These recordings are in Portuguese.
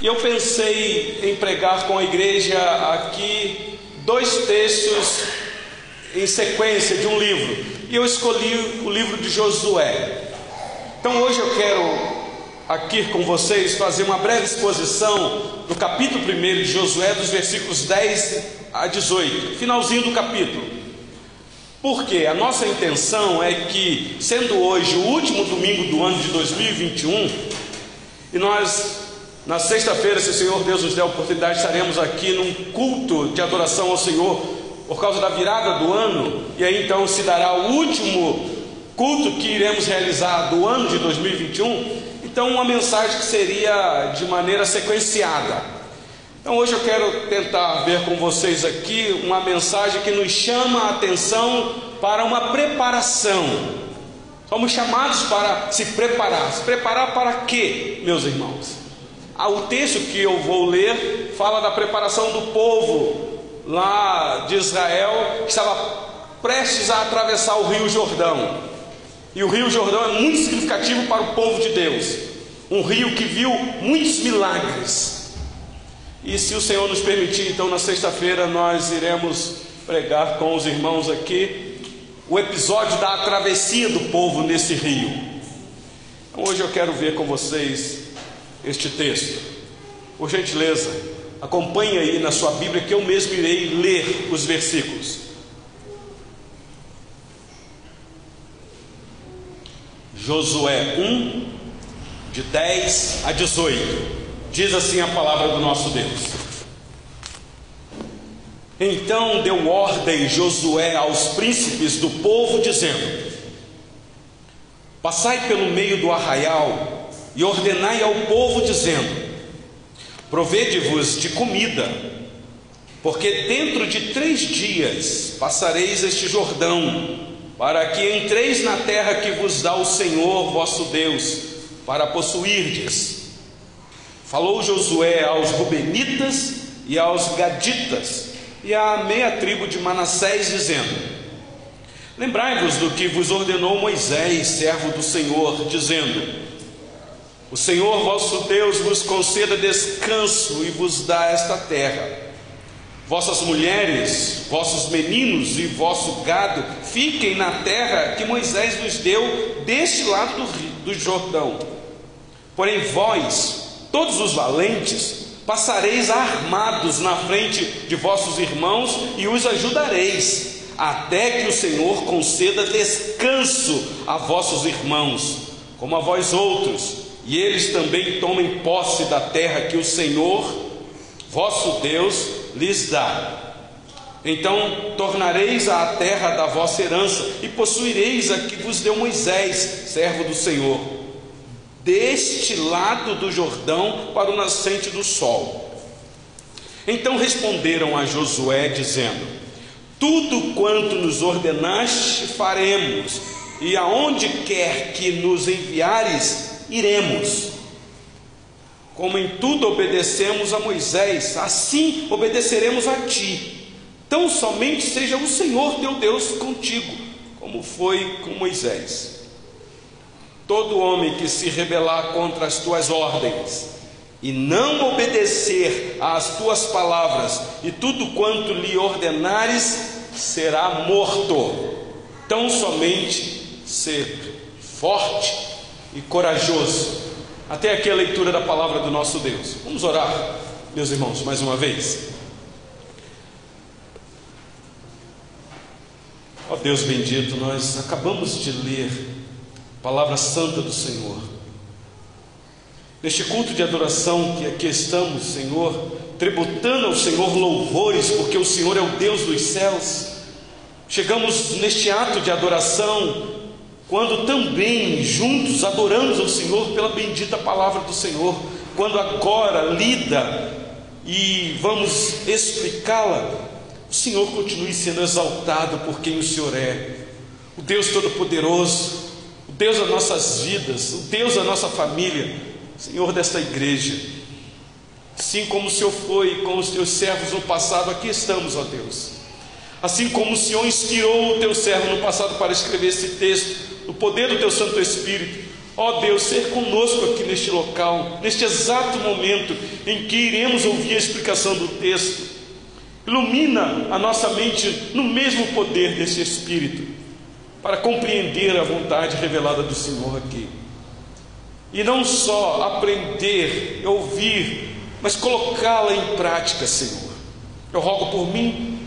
E eu pensei em pregar com a igreja aqui dois textos em sequência de um livro. E eu escolhi o livro de Josué. Então hoje eu quero aqui com vocês fazer uma breve exposição do capítulo 1 de Josué, dos versículos 10 a 18, finalzinho do capítulo. Porque a nossa intenção é que, sendo hoje o último domingo do ano de 2021, e nós na sexta-feira, se o Senhor Deus nos der a oportunidade, estaremos aqui num culto de adoração ao Senhor por causa da virada do ano, e aí então se dará o último culto que iremos realizar do ano de 2021. Então, uma mensagem que seria de maneira sequenciada. Então, hoje eu quero tentar ver com vocês aqui uma mensagem que nos chama a atenção para uma preparação. Somos chamados para se preparar. Se preparar para quê, meus irmãos? Ah, o texto que eu vou ler fala da preparação do povo lá de Israel que estava prestes a atravessar o Rio Jordão. E o Rio Jordão é muito significativo para o povo de Deus. Um rio que viu muitos milagres. E se o Senhor nos permitir, então na sexta-feira nós iremos pregar com os irmãos aqui o episódio da travessia do povo nesse rio. Então, hoje eu quero ver com vocês este texto. Por gentileza, acompanhe aí na sua Bíblia que eu mesmo irei ler os versículos. Josué 1, de 10 a 18. Diz assim a palavra do nosso Deus. Então deu ordem Josué aos príncipes do povo, dizendo: Passai pelo meio do arraial e ordenai ao povo, dizendo: Provede-vos de comida, porque dentro de três dias passareis este Jordão, para que entreis na terra que vos dá o Senhor vosso Deus, para possuirdes. Falou Josué aos Rubenitas e aos Gaditas e à meia tribo de Manassés, dizendo: Lembrai-vos do que vos ordenou Moisés, servo do Senhor, dizendo: o Senhor vosso Deus vos conceda descanso e vos dá esta terra. Vossas mulheres, vossos meninos e vosso gado fiquem na terra que Moisés nos deu deste lado do, do Jordão. Porém, vós, todos os valentes, passareis armados na frente de vossos irmãos e os ajudareis, até que o Senhor conceda descanso a vossos irmãos, como a vós outros e eles também tomem posse da terra que o Senhor, vosso Deus, lhes dá. Então tornareis a terra da vossa herança e possuireis a que vos deu Moisés, servo do Senhor, deste lado do Jordão para o nascente do sol. Então responderam a Josué, dizendo: Tudo quanto nos ordenaste faremos, e aonde quer que nos enviares, iremos. Como em tudo obedecemos a Moisés, assim obedeceremos a ti. Tão somente seja o Senhor teu Deus contigo, como foi com Moisés. Todo homem que se rebelar contra as tuas ordens e não obedecer às tuas palavras e tudo quanto lhe ordenares, será morto. Tão somente ser forte e corajoso. Até aqui a leitura da palavra do nosso Deus. Vamos orar, meus irmãos, mais uma vez. Ó Deus bendito, nós acabamos de ler a palavra santa do Senhor. Neste culto de adoração que aqui estamos, Senhor, tributando ao Senhor louvores, porque o Senhor é o Deus dos céus. Chegamos neste ato de adoração quando também juntos adoramos ao Senhor pela bendita palavra do Senhor, quando agora lida e vamos explicá-la, o Senhor continue sendo exaltado por quem o Senhor é, o Deus Todo-Poderoso, o Deus das nossas vidas, o Deus da nossa família, Senhor desta igreja. Assim como o Senhor foi com os teus servos no passado, aqui estamos, ó Deus. Assim como o Senhor inspirou o teu servo no passado para escrever esse texto, no poder do teu Santo Espírito. Ó oh Deus, ser conosco aqui neste local, neste exato momento em que iremos ouvir a explicação do texto. Ilumina a nossa mente no mesmo poder desse Espírito, para compreender a vontade revelada do Senhor aqui. E não só aprender, ouvir, mas colocá-la em prática, Senhor. Eu rogo por mim,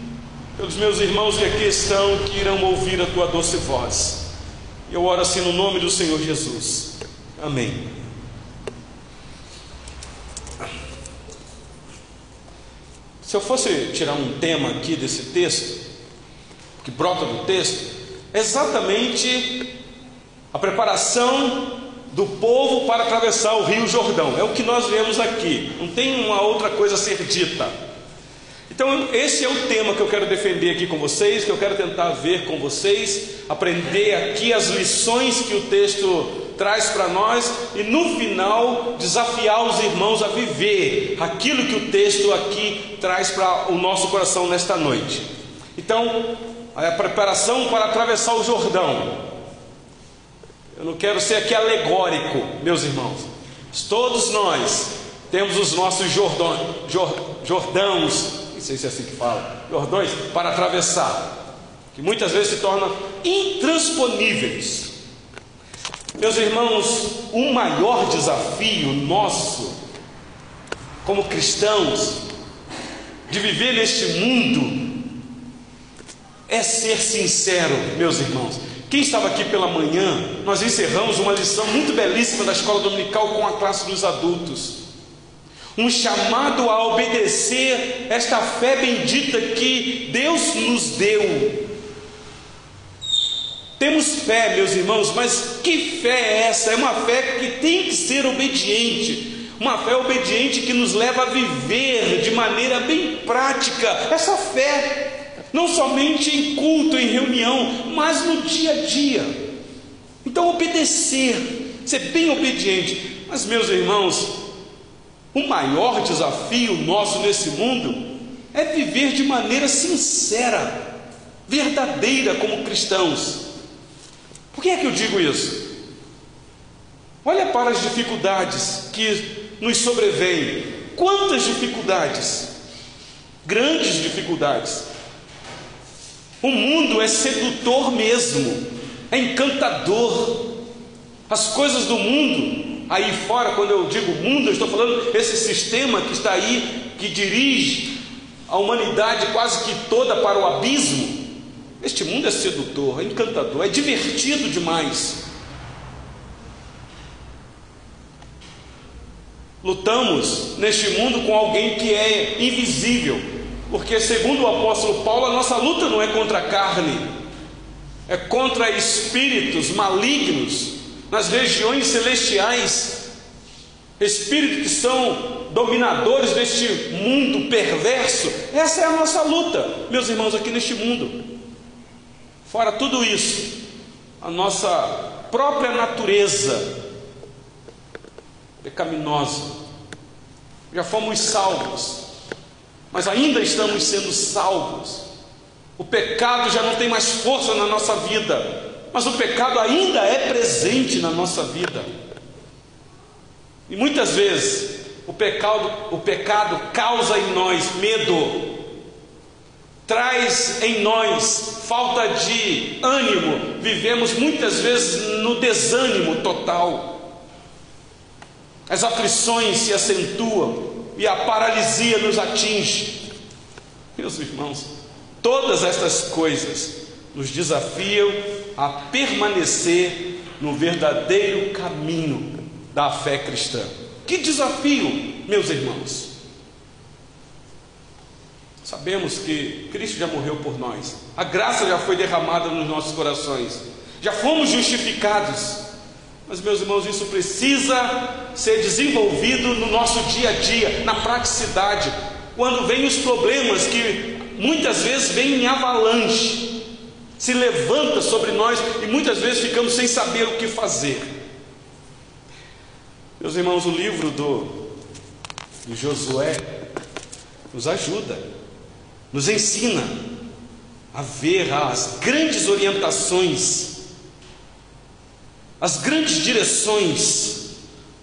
pelos meus irmãos que aqui estão, que irão ouvir a tua doce voz. Eu oro assim no nome do Senhor Jesus. Amém. Se eu fosse tirar um tema aqui desse texto, que brota do texto, é exatamente a preparação do povo para atravessar o Rio Jordão. É o que nós vemos aqui. Não tem uma outra coisa a ser dita. Então, esse é o tema que eu quero defender aqui com vocês, que eu quero tentar ver com vocês, aprender aqui as lições que o texto traz para nós e no final desafiar os irmãos a viver aquilo que o texto aqui traz para o nosso coração nesta noite. Então, a preparação para atravessar o Jordão. Eu não quero ser aqui alegórico, meus irmãos. Todos nós temos os nossos Jordões, Jordãos sei se é assim que fala, cordões para atravessar, que muitas vezes se tornam intransponíveis. Meus irmãos, o maior desafio nosso, como cristãos, de viver neste mundo, é ser sincero, meus irmãos. Quem estava aqui pela manhã, nós encerramos uma lição muito belíssima da escola dominical com a classe dos adultos um chamado a obedecer esta fé bendita que Deus nos deu. Temos fé, meus irmãos, mas que fé é essa? É uma fé que tem que ser obediente, uma fé obediente que nos leva a viver de maneira bem prática essa fé, não somente em culto, em reunião, mas no dia a dia. Então, obedecer, ser bem obediente. Mas, meus irmãos, o maior desafio nosso nesse mundo é viver de maneira sincera, verdadeira como cristãos. Por que é que eu digo isso? Olha para as dificuldades que nos sobrevêm. Quantas dificuldades? Grandes dificuldades. O mundo é sedutor mesmo, é encantador. As coisas do mundo aí fora, quando eu digo mundo, eu estou falando esse sistema que está aí, que dirige a humanidade quase que toda para o abismo. Este mundo é sedutor, é encantador, é divertido demais. Lutamos neste mundo com alguém que é invisível, porque, segundo o apóstolo Paulo, a nossa luta não é contra a carne, é contra espíritos malignos nas regiões celestiais, espíritos que são dominadores deste mundo perverso. Essa é a nossa luta, meus irmãos, aqui neste mundo. Fora tudo isso, a nossa própria natureza pecaminosa. Já fomos salvos, mas ainda estamos sendo salvos. O pecado já não tem mais força na nossa vida, mas o pecado ainda é presente na nossa vida. E muitas vezes o pecado, o pecado causa em nós medo, traz em nós falta de ânimo, vivemos muitas vezes no desânimo total. As aflições se acentuam e a paralisia nos atinge. Meus irmãos, todas estas coisas nos desafiam a permanecer no verdadeiro caminho da fé cristã. Que desafio, meus irmãos! Sabemos que Cristo já morreu por nós, a graça já foi derramada nos nossos corações, já fomos justificados. Mas, meus irmãos, isso precisa ser desenvolvido no nosso dia a dia, na praticidade, quando vêm os problemas que muitas vezes vêm em avalanche se levanta sobre nós e muitas vezes ficamos sem saber o que fazer. Meus irmãos, o livro do, do Josué nos ajuda, nos ensina a ver as grandes orientações, as grandes direções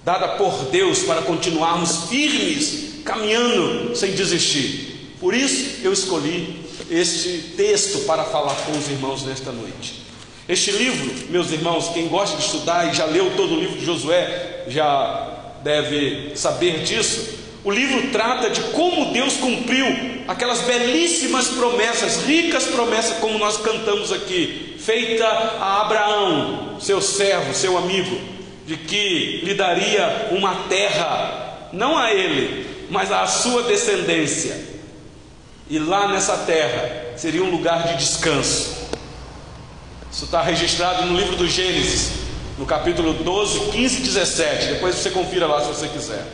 dadas por Deus para continuarmos firmes, caminhando sem desistir. Por isso eu escolhi este texto para falar com os irmãos nesta noite. Este livro, meus irmãos, quem gosta de estudar e já leu todo o livro de Josué, já deve saber disso. O livro trata de como Deus cumpriu aquelas belíssimas promessas, ricas promessas, como nós cantamos aqui, feita a Abraão, seu servo, seu amigo, de que lhe daria uma terra, não a ele, mas à sua descendência. E lá nessa terra seria um lugar de descanso. Isso está registrado no livro do Gênesis, no capítulo 12, 15 e 17. Depois você confira lá se você quiser.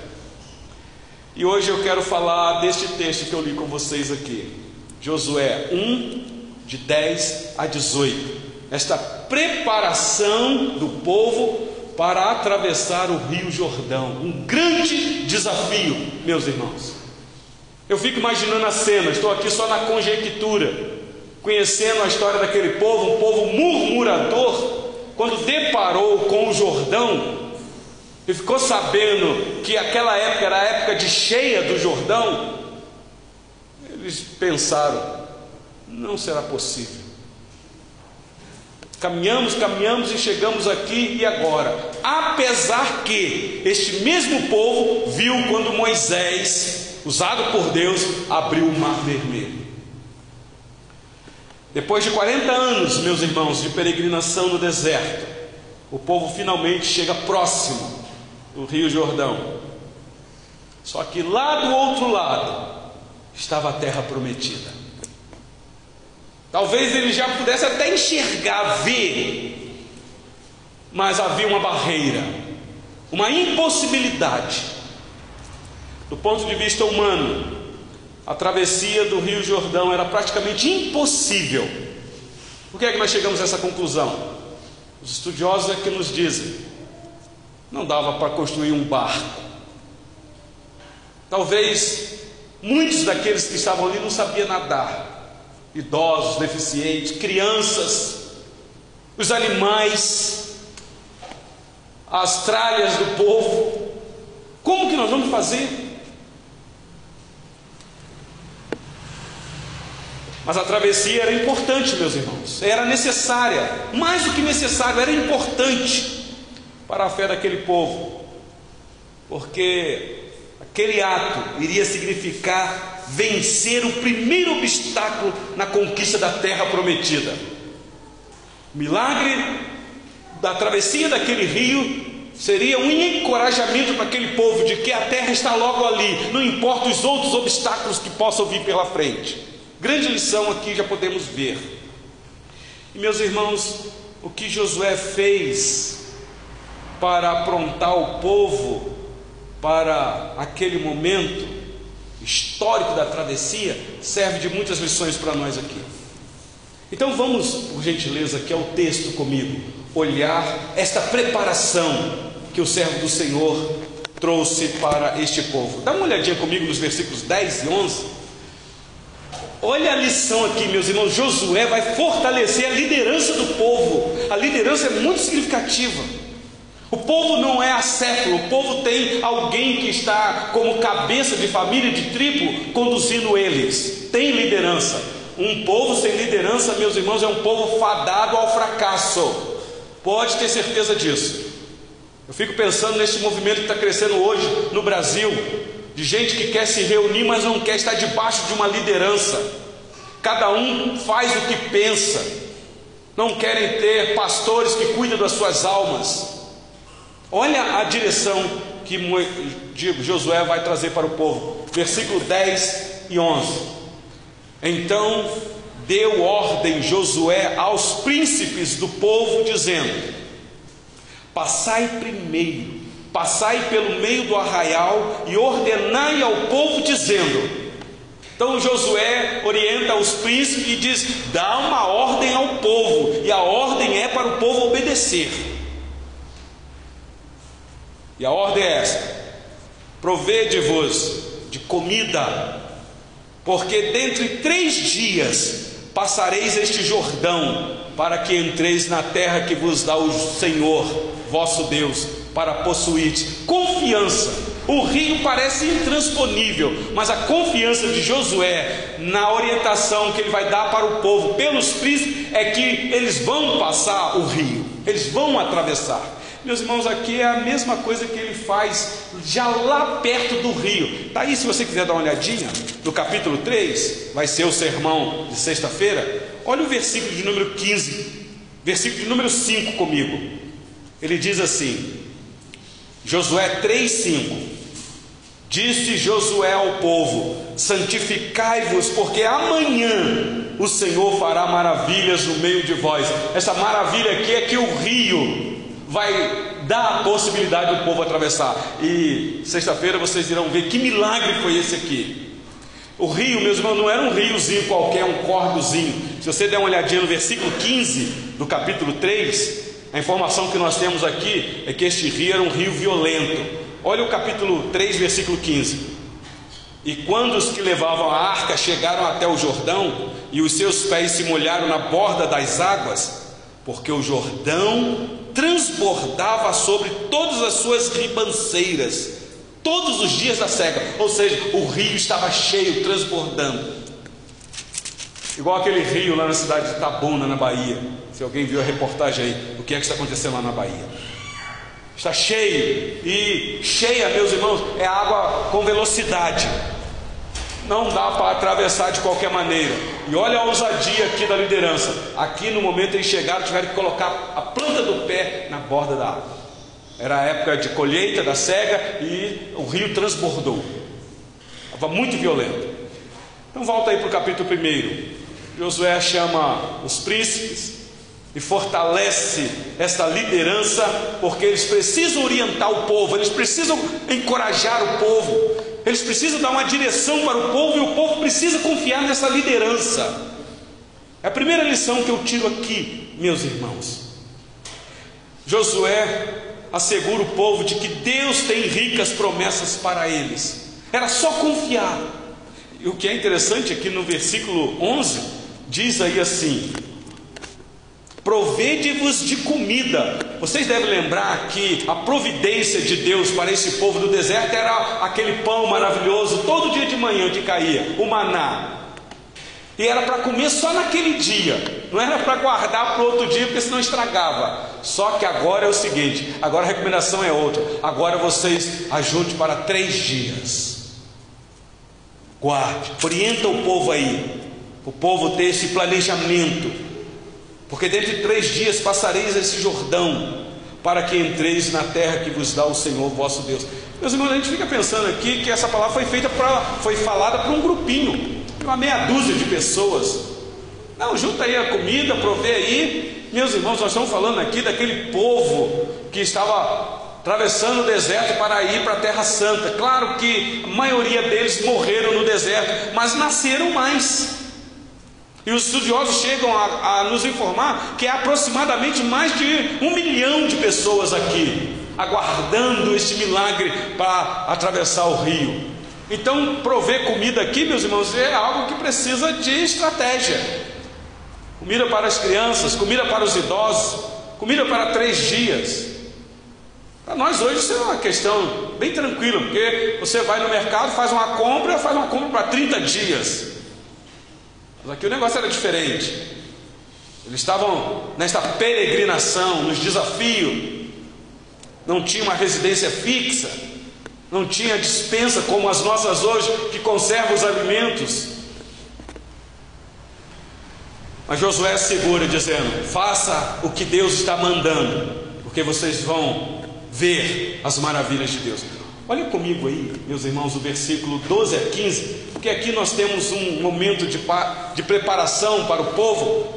E hoje eu quero falar deste texto que eu li com vocês aqui. Josué 1, de 10 a 18. Esta preparação do povo para atravessar o Rio Jordão. Um grande desafio, meus irmãos. Eu fico imaginando a cena, estou aqui só na conjectura, conhecendo a história daquele povo, um povo murmurador, quando deparou com o Jordão, e ficou sabendo que aquela época era a época de cheia do Jordão, eles pensaram: não será possível. Caminhamos, caminhamos e chegamos aqui e agora. Apesar que este mesmo povo viu quando Moisés, usado por Deus, abriu o mar vermelho. Depois de 40 anos, meus irmãos, de peregrinação no deserto, o povo finalmente chega próximo do Rio Jordão. Só que lá do outro lado estava a terra prometida. Talvez ele já pudesse até enxergar, ver, mas havia uma barreira, uma impossibilidade. Do ponto de vista humano, a travessia do Rio Jordão era praticamente impossível. Por que é que nós chegamos a essa conclusão? Os estudiosos é que nos dizem: não dava para construir um barco. Talvez muitos daqueles que estavam ali não sabiam nadar. Idosos, deficientes, crianças, os animais, as tralhas do povo. Como que nós vamos fazer? Mas a travessia era importante, meus irmãos, era necessária, mais do que necessário, era importante para a fé daquele povo, porque aquele ato iria significar vencer o primeiro obstáculo na conquista da terra prometida. O milagre da travessia daquele rio seria um encorajamento para aquele povo de que a terra está logo ali, não importa os outros obstáculos que possam vir pela frente. Grande lição aqui já podemos ver. E meus irmãos, o que Josué fez para aprontar o povo para aquele momento histórico da travessia serve de muitas lições para nós aqui. Então vamos, por gentileza, aqui ao texto comigo, olhar esta preparação que o servo do Senhor trouxe para este povo. Dá uma olhadinha comigo nos versículos 10 e 11. Olha a lição aqui, meus irmãos. Josué vai fortalecer a liderança do povo. A liderança é muito significativa. O povo não é acéfalo, o povo tem alguém que está como cabeça de família, de tribo, conduzindo eles. Tem liderança. Um povo sem liderança, meus irmãos, é um povo fadado ao fracasso. Pode ter certeza disso. Eu fico pensando nesse movimento que está crescendo hoje no Brasil, de gente que quer se reunir, mas não quer estar debaixo de uma liderança. Cada um faz o que pensa. Não querem ter pastores que cuidam das suas almas. Olha a direção que Josué vai trazer para o povo. Versículo 10 e 11. Então deu ordem Josué aos príncipes do povo, dizendo: Passai primeiro Passai pelo meio do arraial e ordenai ao povo, dizendo: então Josué orienta os príncipes e diz: dá uma ordem ao povo, e a ordem é para o povo obedecer. E a ordem é esta: provede-vos de comida, porque dentre três dias passareis este Jordão, para que entreis na terra que vos dá o Senhor vosso Deus, para possuir. Confiança. O rio parece intransponível, mas a confiança de Josué na orientação que ele vai dar para o povo pelos príncipes é que eles vão passar o rio, eles vão atravessar. Meus irmãos, aqui é a mesma coisa que ele faz já lá perto do rio. Está aí, se você quiser dar uma olhadinha, no capítulo 3, vai ser o sermão de sexta-feira. Olha o versículo de número 15, versículo de número 5 comigo. Ele diz assim: Josué 3,5: Disse Josué ao povo: Santificai-vos, porque amanhã o Senhor fará maravilhas no meio de vós. Essa maravilha aqui é que o rio vai dar a possibilidade do povo atravessar. E sexta-feira vocês irão ver que milagre foi esse aqui. O rio, meus irmãos, não era um riozinho qualquer, um córdozinho. Se você der uma olhadinha no versículo 15 do capítulo 3, a informação que nós temos aqui é que este rio era um rio violento. Olha o capítulo 3, versículo 15. E quando os que levavam a arca chegaram até o Jordão, e os seus pés se molharam na borda das águas, porque o Jordão transbordava sobre todas as suas ribanceiras, todos os dias da cega, ou seja, o rio estava cheio, transbordando. Igual aquele rio lá na cidade de Tabuna, na Bahia. Se alguém viu a reportagem aí, o que é que está acontecendo lá na Bahia? Está cheio. E cheia, meus irmãos, é água com velocidade. Não dá para atravessar de qualquer maneira. E olha a ousadia aqui da liderança. Aqui no momento eles chegaram, tiveram que colocar a planta do pé na borda da água. Era a época de colheita da cega e o rio transbordou. Estava muito violento. Então volta aí para o capítulo 1. Josué chama os príncipes, e fortalece esta liderança, porque eles precisam orientar o povo, eles precisam encorajar o povo, eles precisam dar uma direção para o povo e o povo precisa confiar nessa liderança. É a primeira lição que eu tiro aqui, meus irmãos. Josué assegura o povo de que Deus tem ricas promessas para eles, era só confiar. E o que é interessante aqui no versículo 11, diz aí assim: provede-vos de comida. Vocês devem lembrar que a providência de Deus para esse povo do deserto era aquele pão maravilhoso, todo dia de manhã que caía, o maná. E era para comer só naquele dia, não era para guardar para o outro dia, porque senão estragava. Só que agora é o seguinte: agora a recomendação é outra. Agora vocês ajunte para três dias. Guarde, orienta o povo aí, o povo ter esse planejamento porque dentro de três dias passareis esse Jordão, para que entreis na terra que vos dá o Senhor vosso Deus. Meus irmãos, a gente fica pensando aqui que essa palavra foi feita para, foi falada para um grupinho, uma meia dúzia de pessoas. Não, junta aí a comida, provê aí. Meus irmãos, nós estamos falando aqui daquele povo que estava atravessando o deserto para ir para a Terra Santa. Claro que a maioria deles morreram no deserto, mas nasceram mais. E os estudiosos chegam a, a nos informar que há aproximadamente mais de um milhão de pessoas aqui, aguardando este milagre para atravessar o rio. Então, prover comida aqui, meus irmãos, é algo que precisa de estratégia. Comida para as crianças, comida para os idosos, comida para três dias. Para nós hoje isso é uma questão bem tranquila, porque você vai no mercado, faz uma compra, faz uma compra para 30 dias. Aqui o negócio era diferente. Eles estavam nesta peregrinação, nos desafios. Não tinha uma residência fixa. Não tinha dispensa como as nossas hoje, que conserva os alimentos. Mas Josué é segura, dizendo: faça o que Deus está mandando, porque vocês vão ver as maravilhas de Deus. Olha comigo aí, meus irmãos, o versículo 12 a 15, porque aqui nós temos um momento de, de preparação para o povo,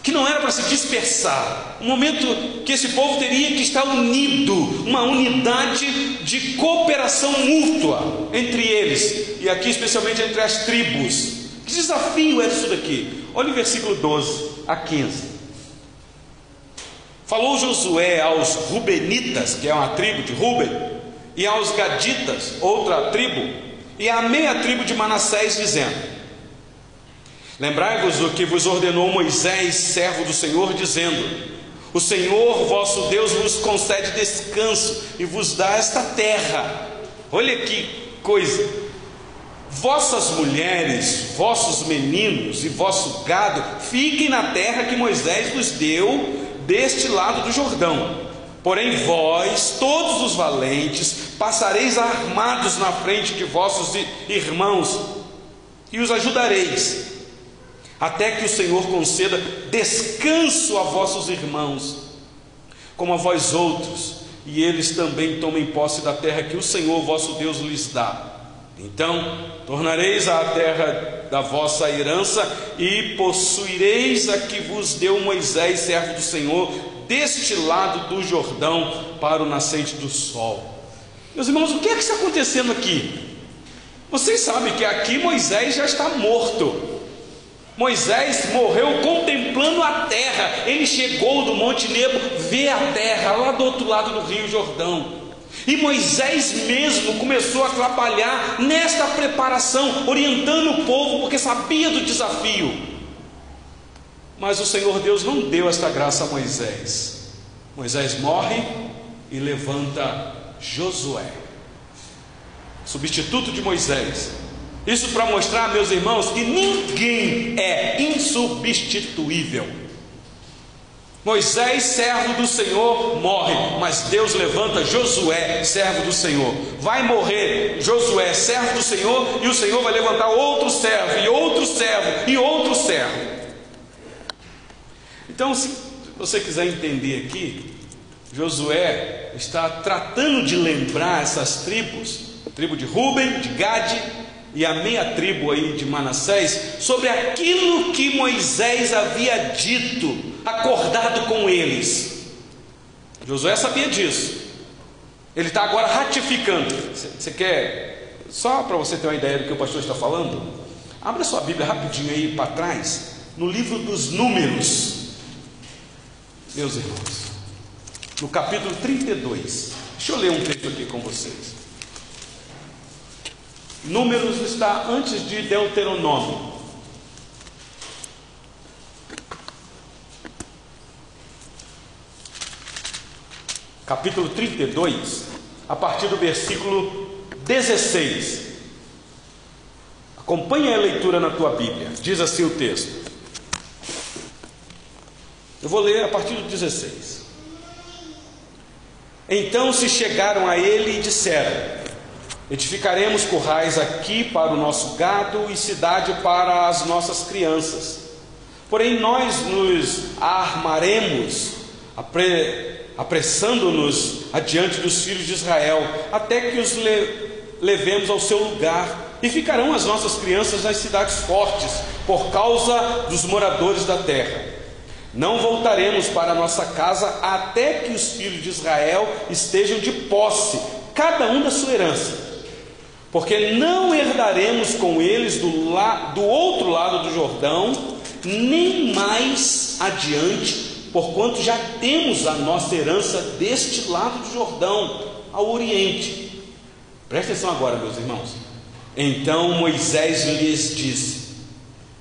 que não era para se dispersar, um momento que esse povo teria que estar unido, uma unidade de cooperação mútua entre eles, e aqui especialmente entre as tribos. Que desafio é isso daqui? Olha o versículo 12 a 15. Falou Josué aos Rubenitas, que é uma tribo de Ruben, e aos Gaditas, outra tribo, e à meia tribo de Manassés, dizendo: Lembrai-vos o que vos ordenou Moisés, servo do Senhor, dizendo: O Senhor vosso Deus vos concede descanso e vos dá esta terra. Olha que coisa. Vossas mulheres, vossos meninos e vosso gado fiquem na terra que Moisés vos deu deste lado do Jordão. Porém, vós, todos os valentes, passareis armados na frente de vossos irmãos e os ajudareis, até que o Senhor conceda descanso a vossos irmãos, como a vós outros, e eles também tomem posse da terra que o Senhor vosso Deus lhes dá. Então tornareis a terra da vossa herança e possuireis a que vos deu Moisés, servo do Senhor, deste lado do Jordão para o nascente do sol. Meus irmãos, o que é que está acontecendo aqui? Vocês sabem que aqui Moisés já está morto. Moisés morreu contemplando a terra. Ele chegou do Monte Nebo, vê a terra lá do outro lado do Rio Jordão. E Moisés mesmo começou a trabalhar nesta preparação, orientando o povo, porque sabia do desafio. Mas o Senhor Deus não deu esta graça a Moisés. Moisés morre e levanta Josué, substituto de Moisés. Isso para mostrar, meus irmãos, que ninguém é insubstituível. Moisés, servo do Senhor, morre, mas Deus levanta Josué, servo do Senhor. Vai morrer Josué, servo do Senhor, e o Senhor vai levantar outro servo, e outro servo, e outro servo. Então, se você quiser entender aqui, Josué está tratando de lembrar essas tribos, tribo de Ruben, de Gade e a meia tribo aí de Manassés, sobre aquilo que Moisés havia dito, acordado com eles. Josué sabia disso. Ele está agora ratificando. Você quer, só para você ter uma ideia do que o pastor está falando? Abra sua Bíblia rapidinho aí para trás, no livro dos Números, meus irmãos, no capítulo 32. Deixa eu ler um texto aqui com vocês. Números está antes de Deuteronômio. Capítulo 32, a partir do versículo 16. Acompanhe a leitura na tua Bíblia. Diz assim o texto. Eu vou ler a partir do 16. Então se chegaram a ele e disseram: Edificaremos currais aqui para o nosso gado e cidade para as nossas crianças. Porém, nós nos armaremos, apressando-nos adiante dos filhos de Israel, até que os le levemos ao seu lugar, e ficarão as nossas crianças nas cidades fortes, por causa dos moradores da terra. Não voltaremos para nossa casa até que os filhos de Israel estejam de posse, cada um da sua herança porque não herdaremos com eles do, la, do outro lado do Jordão, nem mais adiante, porquanto já temos a nossa herança deste lado do Jordão, ao Oriente. Presta atenção agora, meus irmãos. Então Moisés lhes disse: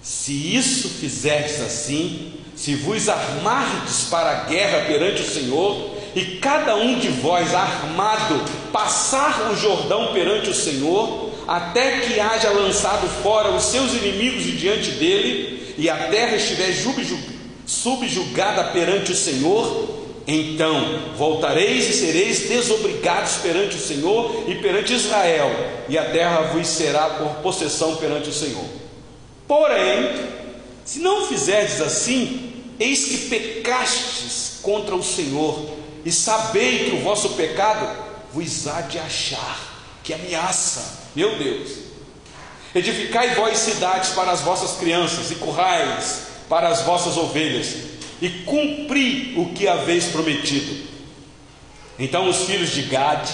Se isso fizerdes assim, se vos armardes para a guerra perante o Senhor, e cada um de vós armado passar o Jordão perante o Senhor, até que haja lançado fora os seus inimigos diante dele, e a terra estiver subjugada perante o Senhor, então voltareis e sereis desobrigados perante o Senhor e perante Israel, e a terra vos será por possessão perante o Senhor. Porém, se não fizerdes assim, eis que pecastes contra o Senhor, e sabei que o vosso pecado vos há de achar. Que ameaça, meu Deus! Edificai vós cidades para as vossas crianças e currais para as vossas ovelhas, e cumpri o que haveis prometido. Então os filhos de Gade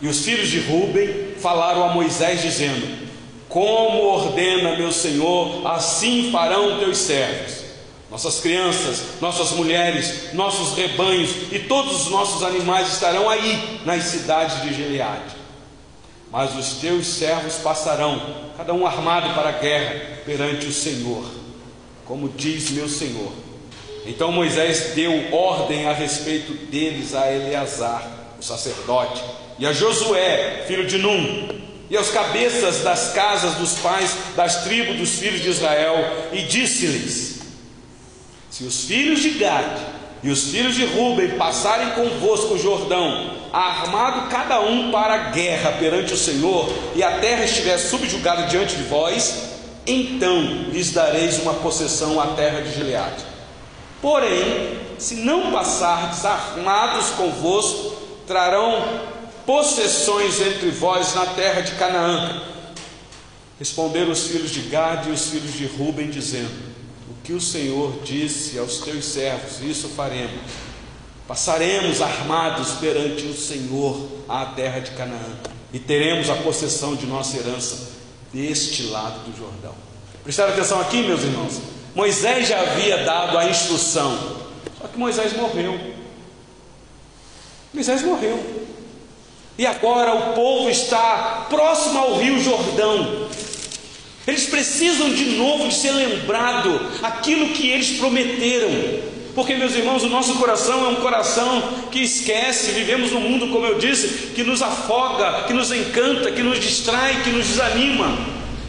e os filhos de Ruben falaram a Moisés, dizendo: Como ordena meu Senhor, assim farão teus servos nossas crianças, nossas mulheres, nossos rebanhos e todos os nossos animais estarão aí nas cidades de Gileade. Mas os teus servos passarão, cada um armado para a guerra, perante o Senhor, como diz meu Senhor. Então Moisés deu ordem a respeito deles a Eleazar, o sacerdote, e a Josué, filho de Num, e aos cabeças das casas dos pais das tribos dos filhos de Israel, e disse-lhes: Se os filhos de Gade e os filhos de Ruben passarem convosco o Jordão, armado cada um para a guerra perante o Senhor, e a terra estiver subjugada diante de vós, então lhes dareis uma possessão à terra de Gileade. Porém, se não passardes armados convosco, trarão possessões entre vós na terra de Canaã. Responderam os filhos de Gade e os filhos de Ruben, dizendo: que o Senhor disse aos teus servos, isso faremos. Passaremos armados perante o Senhor à terra de Canaã e teremos a possessão de nossa herança deste lado do Jordão. Prestaram atenção aqui, meus irmãos? Moisés já havia dado a instrução, só que Moisés morreu. Moisés morreu. E agora o povo está próximo ao Rio Jordão. Eles precisam de novo de ser lembrado aquilo que eles prometeram. Porque, meus irmãos, o nosso coração é um coração que esquece. Vivemos num mundo, como eu disse, que nos afoga, que nos encanta, que nos distrai, que nos desanima.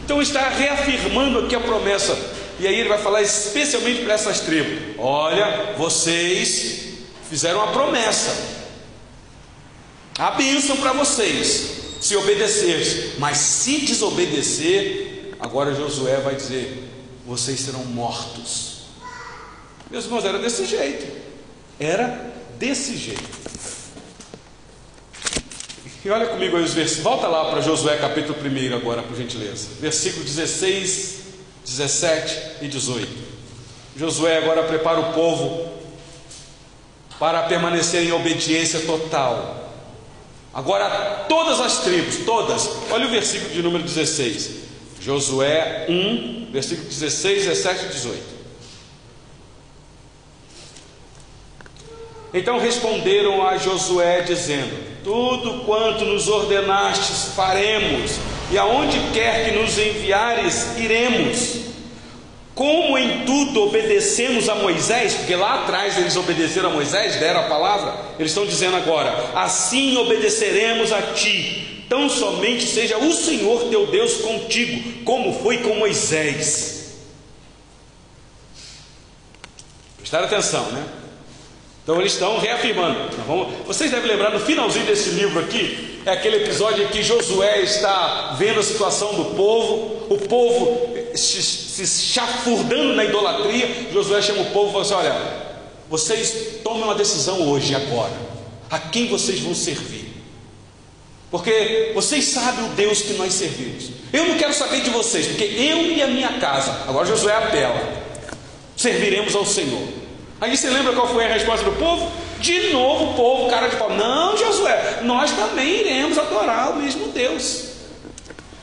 Então, está reafirmando aqui a promessa. E aí, ele vai falar especialmente para essas tribos: Olha, vocês fizeram a promessa, a bênção para vocês, se obedecer, mas se desobedecer, agora Josué vai dizer: vocês serão mortos. Meus irmãos, era desse jeito, era desse jeito. E olha comigo aí os versículos, volta lá para Josué capítulo 1 agora, por gentileza, versículo 16, 17 e 18. Josué agora prepara o povo para permanecer em obediência total Agora, todas as tribos, todas, olha o versículo de número 16, Josué 1, versículo 16, 17 e 18. Então responderam a Josué, dizendo: Tudo quanto nos ordenastes faremos, e aonde quer que nos enviares, iremos. Como em tudo obedecemos a Moisés, porque lá atrás eles obedeceram a Moisés, deram a palavra, eles estão dizendo agora: assim obedeceremos a ti, tão somente seja o Senhor teu Deus contigo, como foi com Moisés. Prestaram atenção, né? Então eles estão reafirmando. Vamos, vocês devem lembrar no finalzinho desse livro aqui, é aquele episódio em que Josué está vendo a situação do povo, o povo se chafurdando na idolatria, Josué chama o povo e fala assim: Olha, vocês tomem uma decisão hoje, agora, a quem vocês vão servir, porque vocês sabem o Deus que nós servimos. Eu não quero saber de vocês, porque eu e a minha casa, agora Josué apela, serviremos ao Senhor. Aí você lembra qual foi a resposta do povo? De novo o povo, cara de pau, não, Josué, nós também iremos adorar o mesmo Deus.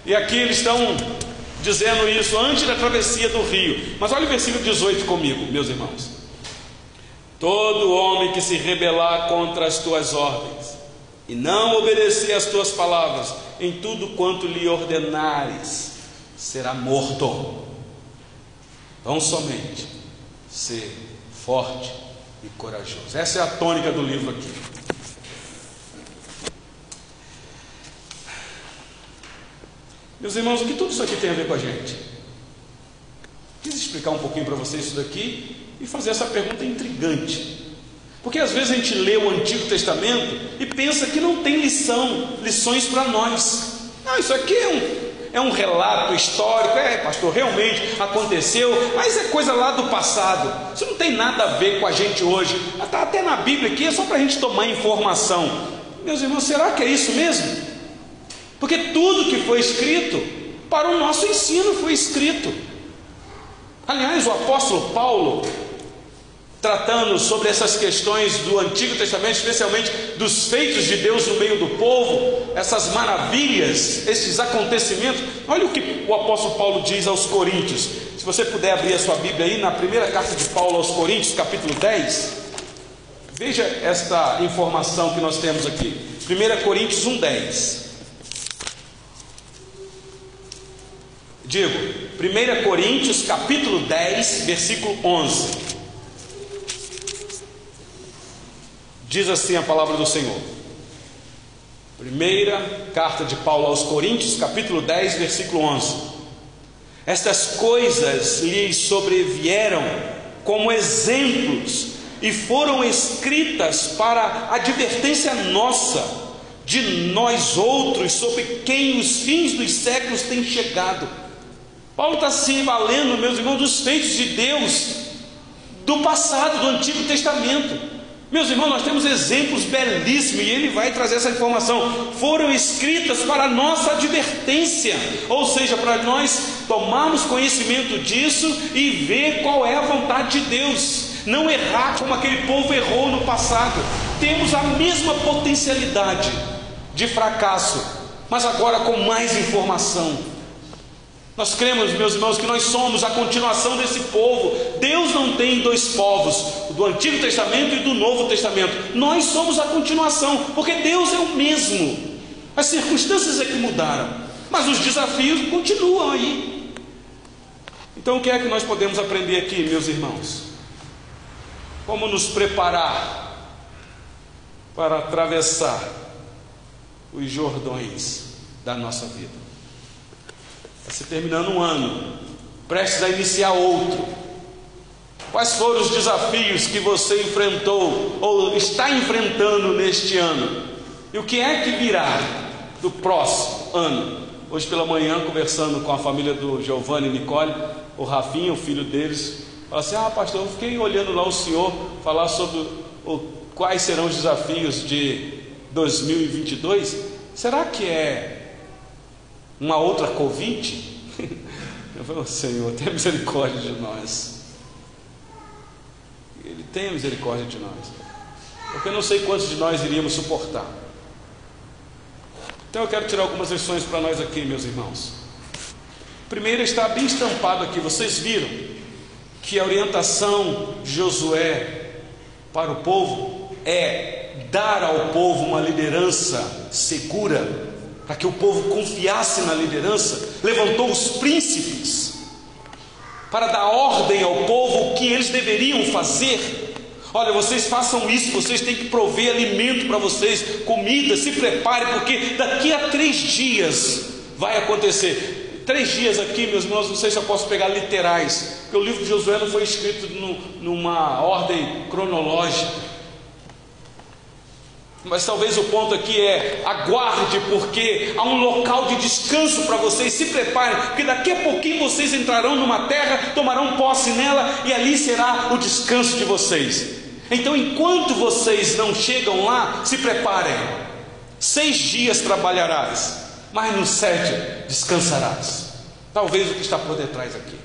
E aqui eles estão dizendo isso antes da travessia do rio. Mas olha o versículo 18 comigo, meus irmãos. Todo homem que se rebelar contra as tuas ordens e não obedecer às tuas palavras, em tudo quanto lhe ordenares, será morto. Tão somente ser forte e corajoso. Essa é a tônica do livro aqui. Meus irmãos, o que tudo isso aqui tem a ver com a gente? Quis explicar um pouquinho para vocês isso daqui e fazer essa pergunta intrigante. Porque às vezes a gente lê o Antigo Testamento e pensa que não tem lição, lições para nós. Não, isso aqui é um, é um relato histórico, é, pastor, realmente aconteceu, mas é coisa lá do passado. Isso não tem nada a ver com a gente hoje. Está até na Bíblia aqui, é só para a gente tomar informação. Meus irmãos, será que é isso mesmo? Porque tudo que foi escrito para o nosso ensino foi escrito. Aliás, o apóstolo Paulo, tratando sobre essas questões do Antigo Testamento, especialmente dos feitos de Deus no meio do povo, essas maravilhas, esses acontecimentos, olha o que o apóstolo Paulo diz aos Coríntios. Se você puder abrir a sua Bíblia aí, na primeira carta de Paulo aos Coríntios, capítulo 10, veja esta informação que nós temos aqui. 1 Coríntios 1, 10. Digo, 1 Coríntios capítulo 10, versículo 11. Diz assim a palavra do Senhor. Primeira carta de Paulo aos Coríntios, capítulo 10, versículo 11. Estas coisas lhes sobrevieram como exemplos e foram escritas para advertência nossa, de nós outros, sobre quem os fins dos séculos têm chegado. Paulo está se valendo, meus irmãos, dos feitos de Deus do passado, do Antigo Testamento. Meus irmãos, nós temos exemplos belíssimos e ele vai trazer essa informação. Foram escritas para nossa advertência, ou seja, para nós tomarmos conhecimento disso e ver qual é a vontade de Deus. Não errar como aquele povo errou no passado. Temos a mesma potencialidade de fracasso, mas agora com mais informação nós cremos, meus irmãos, que nós somos a continuação desse povo. Deus não tem dois povos, do Antigo Testamento e do Novo Testamento. Nós somos a continuação, porque Deus é o mesmo. As circunstâncias é que mudaram, mas os desafios continuam aí. Então, o que é que nós podemos aprender aqui, meus irmãos? Como nos preparar para atravessar os Jordões da nossa vida? Está se terminando um ano, prestes a iniciar outro. Quais foram os desafios que você enfrentou ou está enfrentando neste ano? E o que é que virá do próximo ano? Hoje pela manhã, conversando com a família do Giovanni e Nicole, o Rafinha, o filho deles, falou assim: Ah, pastor, eu fiquei olhando lá o senhor falar sobre o, quais serão os desafios de 2022. Será que é uma outra Covid? Eu falo, Senhor, tenha misericórdia de nós. Ele tem misericórdia de nós. Porque eu não sei quantos de nós iríamos suportar. Então eu quero tirar algumas lições para nós aqui, meus irmãos. Primeiro está bem estampado aqui, vocês viram que a orientação de Josué para o povo é dar ao povo uma liderança segura, para que o povo confiasse na liderança, levantou os príncipes para dar ordem ao povo o que eles deveriam fazer. Olha, vocês façam isso, vocês têm que prover alimento para vocês, comida, se preparem, porque daqui a três dias vai acontecer. Três dias aqui, meus irmãos, não sei se eu posso pegar literais, porque o livro de Josué não foi escrito no, numa ordem cronológica. Mas talvez o ponto aqui é: aguarde, porque há um local de descanso para vocês. Se preparem, porque daqui a pouquinho vocês entrarão numa terra, tomarão posse nela e ali será o descanso de vocês. Então, enquanto vocês não chegam lá, se preparem. Seis dias trabalharás, mas no sete descansarás. Talvez o que está por detrás aqui.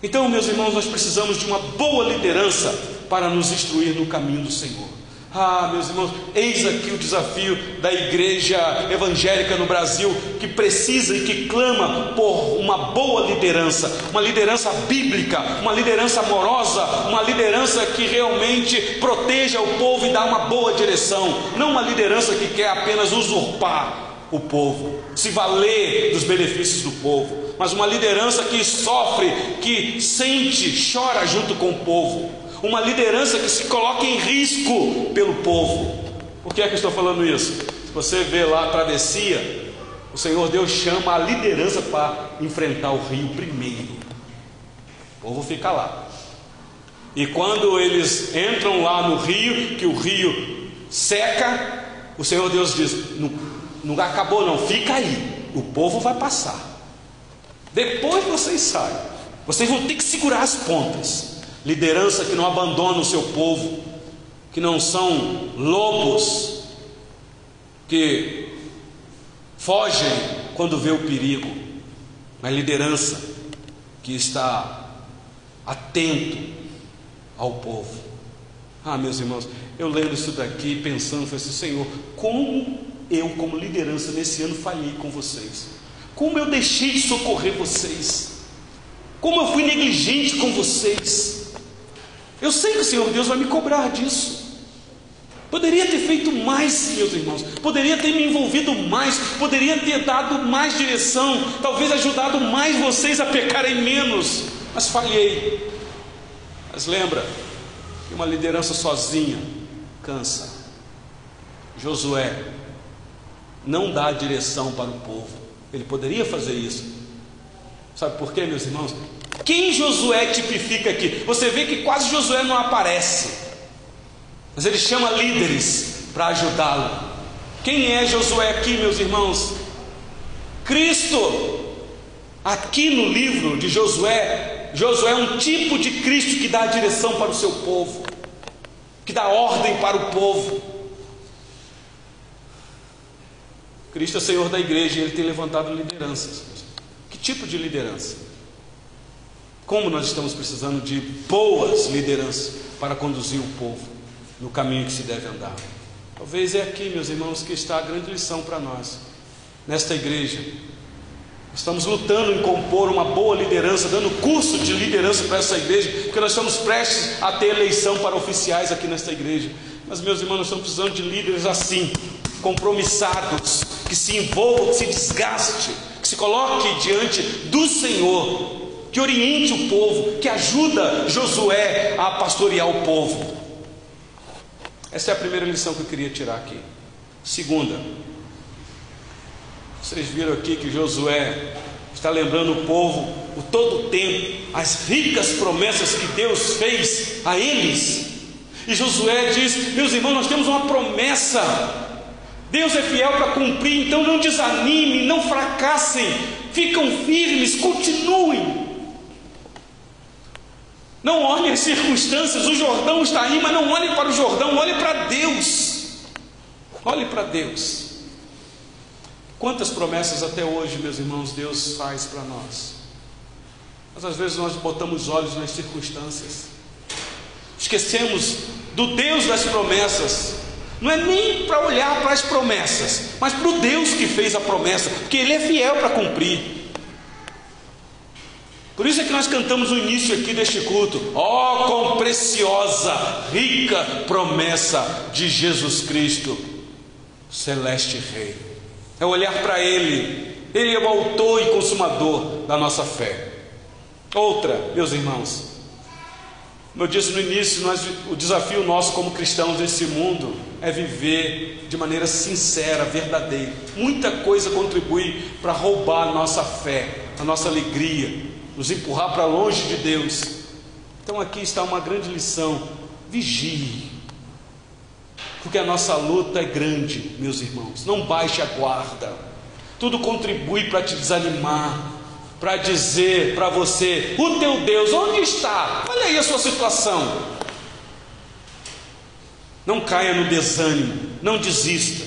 Então, meus irmãos, nós precisamos de uma boa liderança para nos instruir no caminho do Senhor. Ah, meus irmãos, eis aqui o desafio da igreja evangélica no Brasil, que precisa e que clama por uma boa liderança, uma liderança bíblica, uma liderança amorosa, uma liderança que realmente proteja o povo e dá uma boa direção, não uma liderança que quer apenas usurpar o povo, se valer dos benefícios do povo, mas uma liderança que sofre, que sente, chora junto com o povo uma liderança que se coloca em risco pelo povo. Por que é que eu estou falando isso? Se você vê lá a travessia, o Senhor Deus chama a liderança para enfrentar o rio primeiro. O povo fica lá. E quando eles entram lá no rio, que o rio seca, o Senhor Deus diz: não, não acabou, não, fica aí, o povo vai passar. Depois vocês saem, vocês vão ter que segurar as pontas liderança que não abandona o seu povo, que não são lobos que fogem quando vê o perigo, mas liderança que está atento ao povo. Ah, meus irmãos, eu lendo isso daqui, pensando, falei assim, Senhor, como eu, como liderança nesse ano, falhei com vocês? Como eu deixei de socorrer vocês? Como eu fui negligente com vocês? Eu sei que o Senhor Deus vai me cobrar disso. Poderia ter feito mais, meus irmãos, poderia ter me envolvido mais, poderia ter dado mais direção, talvez ajudado mais vocês a pecarem menos, mas falhei. Mas lembra que uma liderança sozinha cansa. Josué não dá direção para o povo. Ele poderia fazer isso. Sabe por quê, meus irmãos? Quem Josué tipifica aqui? Você vê que quase Josué não aparece, mas ele chama líderes para ajudá-lo. Quem é Josué aqui, meus irmãos? Cristo. Aqui no livro de Josué, Josué é um tipo de Cristo que dá a direção para o seu povo, que dá ordem para o povo. Cristo é Senhor da igreja e ele tem levantado lideranças. Que tipo de liderança? Como nós estamos precisando de boas lideranças para conduzir o povo no caminho que se deve andar. Talvez é aqui, meus irmãos, que está a grande lição para nós, nesta igreja. Estamos lutando em compor uma boa liderança, dando curso de liderança para essa igreja, porque nós estamos prestes a ter eleição para oficiais aqui nesta igreja. Mas, meus irmãos, nós estamos precisando de líderes assim, compromissados, que se envolvam, que se desgaste, que se coloque diante do Senhor, que oriente o povo, que ajuda Josué a pastorear o povo. Essa é a primeira lição que eu queria tirar aqui. Segunda, vocês viram aqui que Josué está lembrando o povo o todo o tempo as ricas promessas que Deus fez a eles. E Josué diz: Meus irmãos, nós temos uma promessa. Deus é fiel para cumprir, então não desanime, não fracassem, ficam firmes, continuem. Não olhe as circunstâncias, o Jordão está aí, mas não olhe para o Jordão, olhe para Deus. Olhe para Deus. Quantas promessas até hoje, meus irmãos, Deus faz para nós? Mas às vezes nós botamos olhos nas circunstâncias, esquecemos do Deus das promessas. Não é nem para olhar para as promessas, mas para o Deus que fez a promessa, porque Ele é fiel para cumprir. Por isso é que nós cantamos o início aqui deste culto. Ó, oh, quão preciosa, rica promessa de Jesus Cristo, celeste Rei. É olhar para Ele, Ele é o autor e consumador da nossa fé. Outra, meus irmãos, como eu disse no início, nós, o desafio nosso como cristãos nesse mundo é viver de maneira sincera, verdadeira. Muita coisa contribui para roubar a nossa fé, a nossa alegria, nos empurrar para longe de Deus. Então aqui está uma grande lição: vigie, porque a nossa luta é grande, meus irmãos. Não baixe a guarda, tudo contribui para te desanimar, para dizer para você: o teu Deus, onde está? Olha aí a sua situação. Não caia no desânimo, não desista,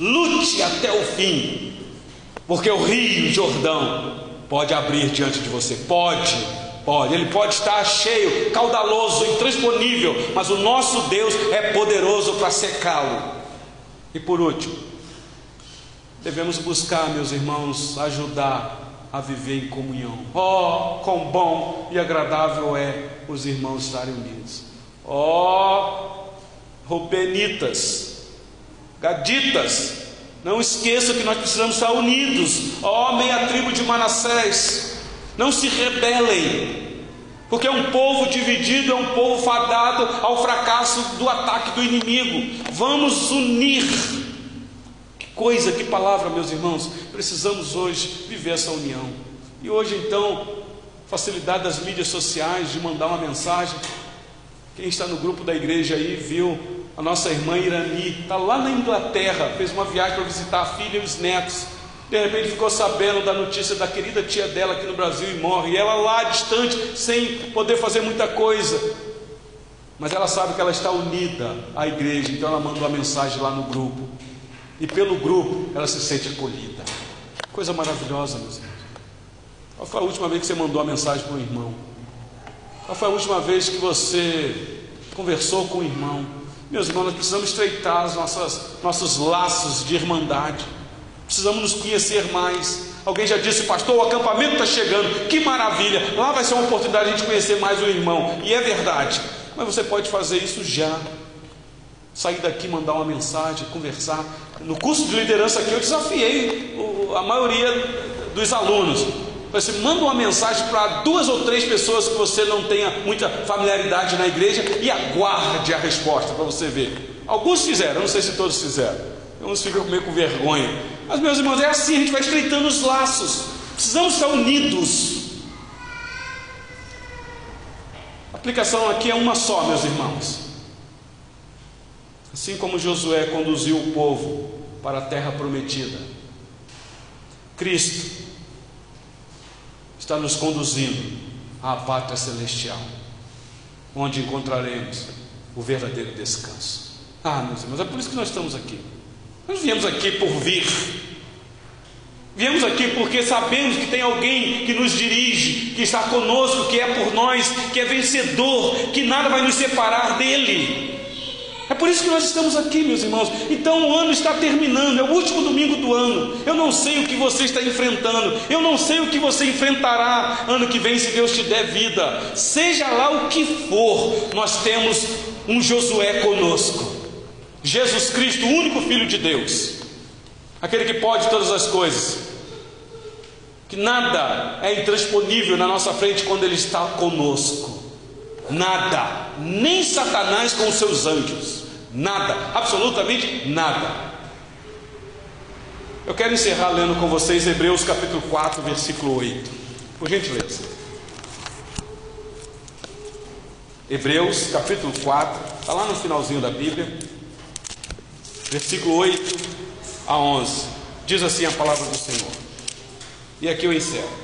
lute até o fim, porque o Rio Jordão pode abrir diante de você. Pode, pode. Ele pode estar cheio, caudaloso, intransponível, mas o nosso Deus é poderoso para secá-lo. E por último, devemos buscar, meus irmãos, ajudar a viver em comunhão. Oh, quão bom e agradável é os irmãos estarem unidos. Oh, Rubenitas, Gaditas, não esqueça que nós precisamos estar unidos, ó meia tribo de Manassés. Não se rebelem, porque um povo dividido é um povo fadado ao fracasso do ataque do inimigo. Vamos unir. Que coisa, que palavra, meus irmãos. Precisamos hoje viver essa união. E hoje, então, facilidade das mídias sociais de mandar uma mensagem. Quem está no grupo da igreja aí viu a nossa irmã Irani, está lá na Inglaterra, fez uma viagem para visitar a filha e os netos. De repente ficou sabendo da notícia da querida tia dela aqui no Brasil e morre. E ela lá distante, sem poder fazer muita coisa. Mas ela sabe que ela está unida à igreja, então ela manda uma mensagem lá no grupo. E pelo grupo ela se sente acolhida. Coisa maravilhosa, meus irmãos. Qual foi a última vez que você mandou uma mensagem para um irmão? Qual foi a última vez que você conversou com um irmão? Meus irmãos, nós precisamos estreitar os nossos, nossos laços de irmandade. Precisamos nos conhecer mais. Alguém já disse, pastor, o acampamento está chegando, que maravilha! Lá vai ser uma oportunidade de a gente conhecer mais o irmão. E é verdade. Mas você pode fazer isso já. Sair daqui, mandar uma mensagem, conversar. No curso de liderança aqui, eu desafiei a maioria dos alunos. Você manda uma mensagem para duas ou três pessoas que você não tenha muita familiaridade na igreja e aguarde a resposta para você ver. Alguns fizeram, não sei se todos fizeram. Uns ficam meio com vergonha. Mas, meus irmãos, é assim, a gente vai estreitando os laços. Precisamos estar unidos. A aplicação aqui é uma só, meus irmãos. Assim como Josué conduziu o povo para a terra prometida, Cristo está nos conduzindo à pátria celestial, onde encontraremos o verdadeiro descanso. Ah, meus irmãos, é por isso que nós estamos aqui. Nós viemos aqui por vir. Viemos aqui porque sabemos que tem alguém que nos dirige, que está conosco, que é por nós, que é vencedor, que nada vai nos separar dele. É por isso que nós estamos aqui, meus irmãos. Então o ano está terminando, é o último domingo do ano. Eu não sei o que você está enfrentando, eu não sei o que você enfrentará ano que vem, se Deus te der vida. Seja lá o que for, nós temos um Josué conosco. Jesus Cristo, o único Filho de Deus, aquele que pode todas as coisas, que nada é intransponível na nossa frente quando Ele está conosco. Nada, nem Satanás com os seus anjos, nada, absolutamente nada. Eu quero encerrar lendo com vocês Hebreus capítulo 4, versículo 8, por gentileza. Hebreus capítulo 4, está lá no finalzinho da Bíblia, versículo 8 a 11, diz assim a palavra do Senhor, e aqui eu encerro.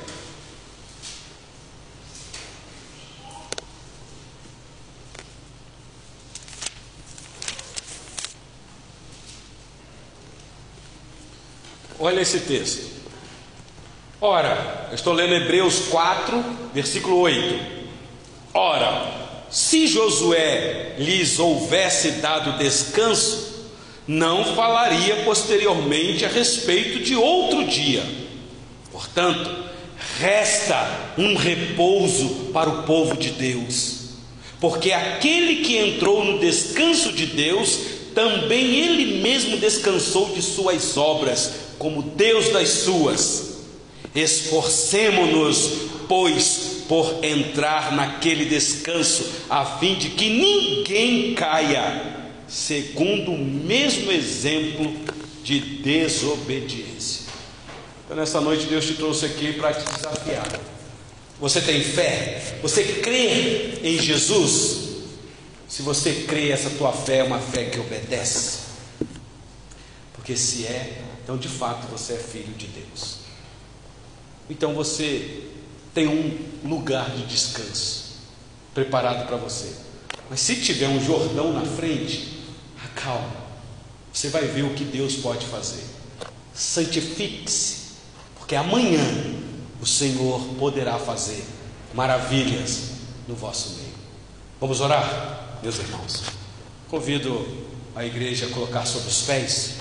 Olha esse texto. Ora, eu estou lendo Hebreus 4, versículo 8. Ora, se Josué lhes houvesse dado descanso, não falaria posteriormente a respeito de outro dia. Portanto, resta um repouso para o povo de Deus, porque aquele que entrou no descanso de Deus, também ele mesmo descansou de suas obras, como Deus das suas. Esforcemo-nos, pois, por entrar naquele descanso, a fim de que ninguém caia, segundo o mesmo exemplo de desobediência. Então, nessa noite, Deus te trouxe aqui para te desafiar. Você tem fé? Você crê em Jesus? Se você crê, essa tua fé é uma fé que obedece. Porque se é, então de fato você é filho de Deus. Então você tem um lugar de descanso preparado para você. Mas se tiver um Jordão na frente, acalma. Você vai ver o que Deus pode fazer. Santifique-se, porque amanhã o Senhor poderá fazer maravilhas no vosso meio. Vamos orar, meus irmãos. Convido a igreja a colocar sobre os pés.